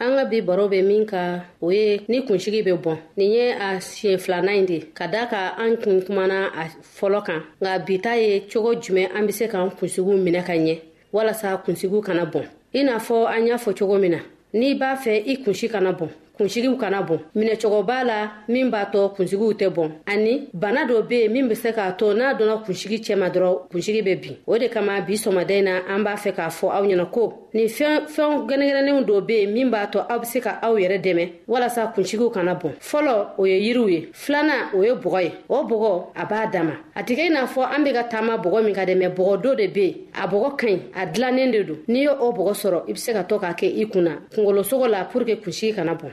an ka bi baro bɛ min ka o ye ni kunsigi bɛ bɔn nin ye a siɲɛ filanan in de ye ka da ka an kun kumana a fɔlɔ kan nka bita ye cogo jumɛn an bɛ se k'an kunsigiw minɛ ka ɲɛ walasa kunsigiw kana bɔn i n'a fɔ an y'a fɔ cogo min na n'i b'a fɛ i kunsi kana bɔn kunsigiw kana bɔn minɛcogo b'a la min b'a tɔ kunsigiw tɛ bɔn ani bana dɔ be yen min be se k'a to n'a dɔnna kunsigi cɛma dɔrɔn kunsigi be bin o de kama bi sɔmada in na an b'a fɛ k'a fɔ aw ɲɛna ko nin fɛnw gɛnɛgɛnɛnenw dɔ be yen min b'a to aw be se ka aw yɛrɛ dɛmɛ walasa kunsigiw kana bɔn fɔlɔ o ye yiriw ye filanan o ye bɔgɔ ye o bɔgɔ a b'a dama a tɛ kɛ i n'a fɔ an be ka taama bɔgɔ min ka dɛ mɛ bɔgɔ do de be yen a bɔgɔ ka ɲi a dilannen de don n'i ye o bɔgɔ sɔrɔ i be se ka tɔ k'a kɛ i kunna kungolosogo la pour ke kunsigi kana bɔn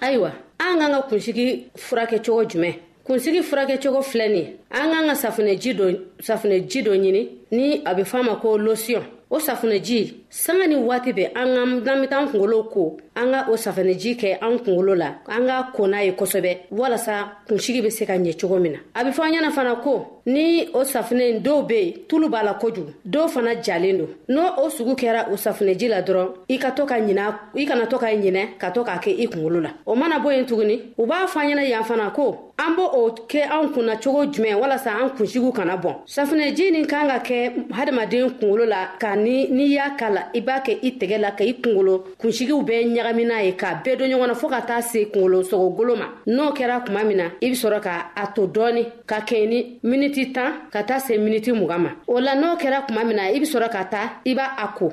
ayiwa an k'an ka kunsigi furakɛ cogo jumɛn kunsigi furakɛ cogo filɛ nin ye an k'an ka safunɛji dɔ safunɛji dɔ ɲini ni a bɛ f'a ma ko losiyɔn o safunɛji sanga ni waati bɛ an ka n'an bɛ taa kunkolo ko an ka o safunɛji kɛ an kunkolo la an ka ko n'a ye kosɛbɛ walasa kunsigi bɛ se ka ɲɛ cogo min na a bɛ fɔ an ɲɛna fana ko ni o safunɛ in dɔw bɛ yen tulu b'a la kojugu dɔw fana jalen don n'o o sugu kɛra o safunɛji la dɔrɔn i ka to ka ɲinɛ i kana to ka ɲinɛ ka to k'a kɛ i kunkolo la o mana bɔ yen tuguni u b'a fɔ an ɲɛna yan fana ko an b' o kɛ anw kunna cogo jumɛn walasa an kunsigiw kana bɔ safunɛji nin kan ka kɛ hadamaden kunkolo la ka n'i y'a ka la i b'a kɛ i tɛgɛ la ka i kunkolo kunsigiw bɛɛ ɲagamina ye k'a bɛɛ don ɲɔgɔn na fɔɔ ka taa se kunkolo sogogolo ma n'o kɛra tuma min na i bɛ sɔrɔ ka a to dɔɔni ka kɛ ni miniti tan ka taa se miniti mugan ma o la n'o kɛra tuma min na i bɛ sɔrɔ ka taa i b'a a ko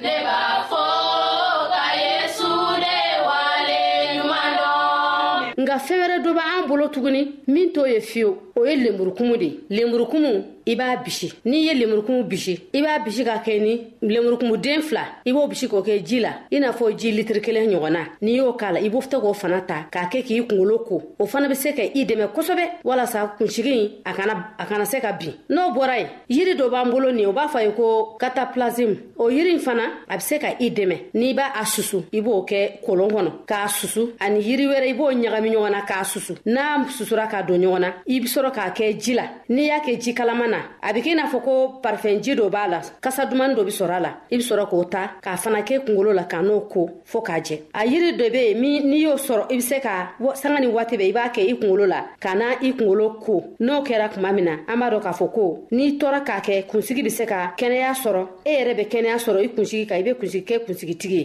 ne b'a fɔ ka yesu de wale ɲuman dɔn nka fɛn wɛrɛ dɔ b'an bolo tuguni min t'o ye fiyewu o ye lenburukumu de ye lenburukumu i b'a bisi n'i ye lemurukumu bisi i b'a bisi ka kɛ ni lemurukumu den fila i b'o bisi k'o kɛ ji la i n'a fɔ ji litiri kelen ɲɔgɔnna n'i y'o k'a la i b'o fɛ k'o fana ta k'a kɛ k'i kungolo ko o fana bɛ se ka i dɛmɛ kosɛbɛ walasa kunsigi a kana se ka bin n'o bɔra ye yiri dɔ b'an bolo nin u b'a fɔ a ye ko kataplasm o yiri in fana a be se ka i dɛmɛ n'i b'a a susu i b'o kɛ kolon kɔnɔ k'a susu ani yiri wɛrɛ i b'o ɲagami ɲɔgɔn na k'a susu n'a susura k'a don ɲɔgɔn na i be sɔrɔ k'a kɛ ji la n'i y'a kɛ ji kalama na a be kɛ n'a fɔ ko parifɛnji dɔ b'a la kasa dumani dɔ be sɔrɔ a la i be sɔrɔ k'o ta k'a fana ke kungolo la ka n'o ko fɔɔ k'a jɛ a yiri dɔ be yen min n'i y'o sɔrɔ i be se ka sanga ni waati bɛ i b'a kɛ i kungolo la ka na i kungolo ko n'o kɛra kuma min na an b'a dɔ k'a fɔ ko n'i tɔɔra k'a kɛ kunsigi be se ka kɛnɛya sɔrɔ e yɛrɛ bɛ kɛnɛya sɔrɔ i kunsigi kan i be kunsigi kɛ kunsigitigi ye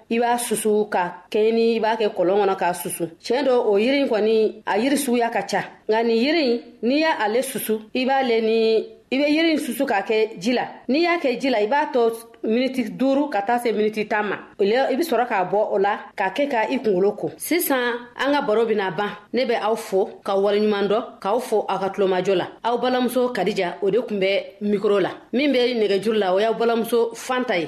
i b'a susu ka kɛɲɛ ni i b'a kɛ kɔlɔn kɔnɔ k'a susu tiɲɛ dɔ o yiri kɔni a yiri suguya ka ca nka nin yiri n'i y'a ale susu i b'ale ni i bɛ yiri susu k'a kɛ ji la n'i y'a kɛ ji la i b'a to miniti duuru ka taa se miniti tan ma o la i bɛ sɔrɔ k'a bɔ o la k'a kɛ ka i kunkolo ko sisan an ka baro bɛna ban ne bɛ aw fo ka waleɲuman dɔ k'aw fo aw ka tulomajɔ la aw balamuso kadija o de tun bɛ mikoro la min bɛ nɛgɛjuru la o y'aw balamuso fanta ye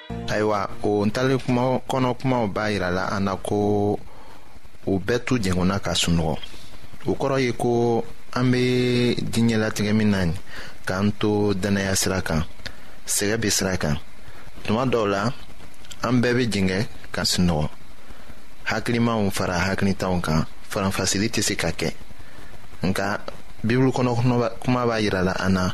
ayiwa o ntalen kuma kɔnɔ kumaw b'a yira la an na ko u bɛɛ tu jɛngɔnna ka sunɔgɔ o kɔrɔ ye ko an bɛ diɲɛ latigɛ min na nin k'an to dannaya sira kan sɛgɛ bɛ sira kan tuma dɔw la an bɛɛ bɛ jɛngɛ ka sunɔgɔ hakilimaw fara hakilitanw kan faranfasili tɛ se ka kɛ nka bibulu kɔnɔ kuma b'a jira la an na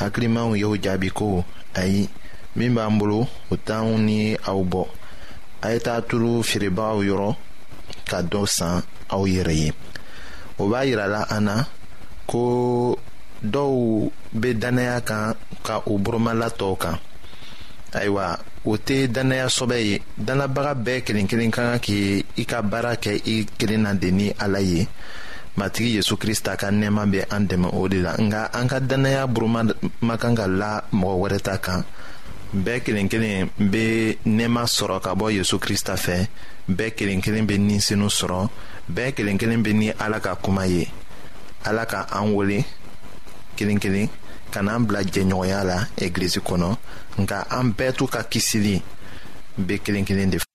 hakilimaw y'o jaabi ko ayi min b'an bolo o t'anw ni aw bɔ a ye taa turu feerebagaw yɔrɔ ka dɔ san aw yɛrɛ ye o b'a yira la an na ko dɔw bɛ dannaya kan ka u boromala tɔw kan ayiwa o tɛ dannaya sɔbɛ ye dannabaga bɛɛ kelen kelen ka kan k'i i ka baara kɛ i kelen na de ni ala ye matigi yesu krista ka nɛɛma bɛ an dɛmɛ o de la nka an ka dannaya buruma ma kan ka la mɔgɔ wɛrɛ ta kan bɛɛ kelen kelen bɛ nɛɛma sɔrɔ ka bɔ yesu krista fɛ bɛɛ kelen kelen bɛ ninsenu sɔrɔ bɛɛ kelen kelen bɛ ni ala ka kuma ye ala ka an wele kelen kelen ka n'an bila jɛɲɔgɔnya la egilizi kɔnɔ nka an bɛɛ t'u ka kisili bɛ kelen kelen de fɛ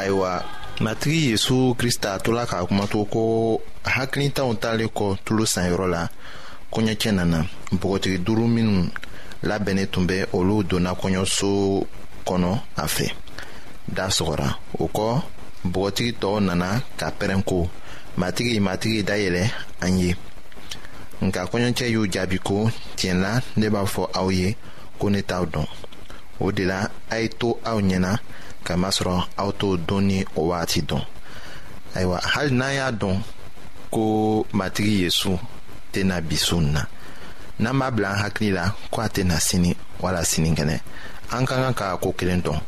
ayiwa matigi yesu krista tola k'a kuma to ko hakilitanw talen kɔ tulo sanyɔrɔ la kɔɲɔcɛ nana npogotigi duuru minnu labɛnnen tun bɛ olu donna kɔɲɔso kɔnɔ a fɛ da sɔgɔra o kɔ npogotigi tɔw nana ka pɛrɛnko matigi matigi dayɛlɛ an ye nka kɔɲɔcɛ y'u jaabi ko tiɲɛ la ne b'a fɔ aw ye ko ne t'aw dɔn o de la a ye to aw ɲɛ na kamasɔrɔ aw t'o don ni o waati dɔn ayiwa hali n'an y'a dɔn ko matigi yesu tɛna bi su nin na n'an b'a bila an hakili la ko a tɛna sini wala sinikɛnɛ an ka kan ka ko kelen dɔn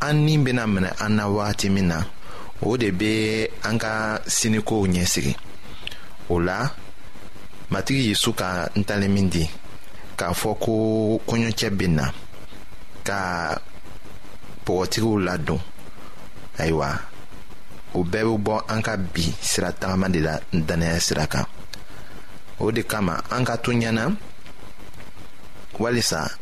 an ni bɛna minɛ an na wagati min na o de bɛ an ka sinikow ɲɛsigi o la matigi yezu ka ntalen min di k'a fɔ ko kɔɲɔcɛ bɛ na ka bɔgɔtigiw ladon ayiwa o bɛɛ bɛ bɔ an ka bi sira tagama de la dannaya sira kan o de kama an ka to ɲɛna walisa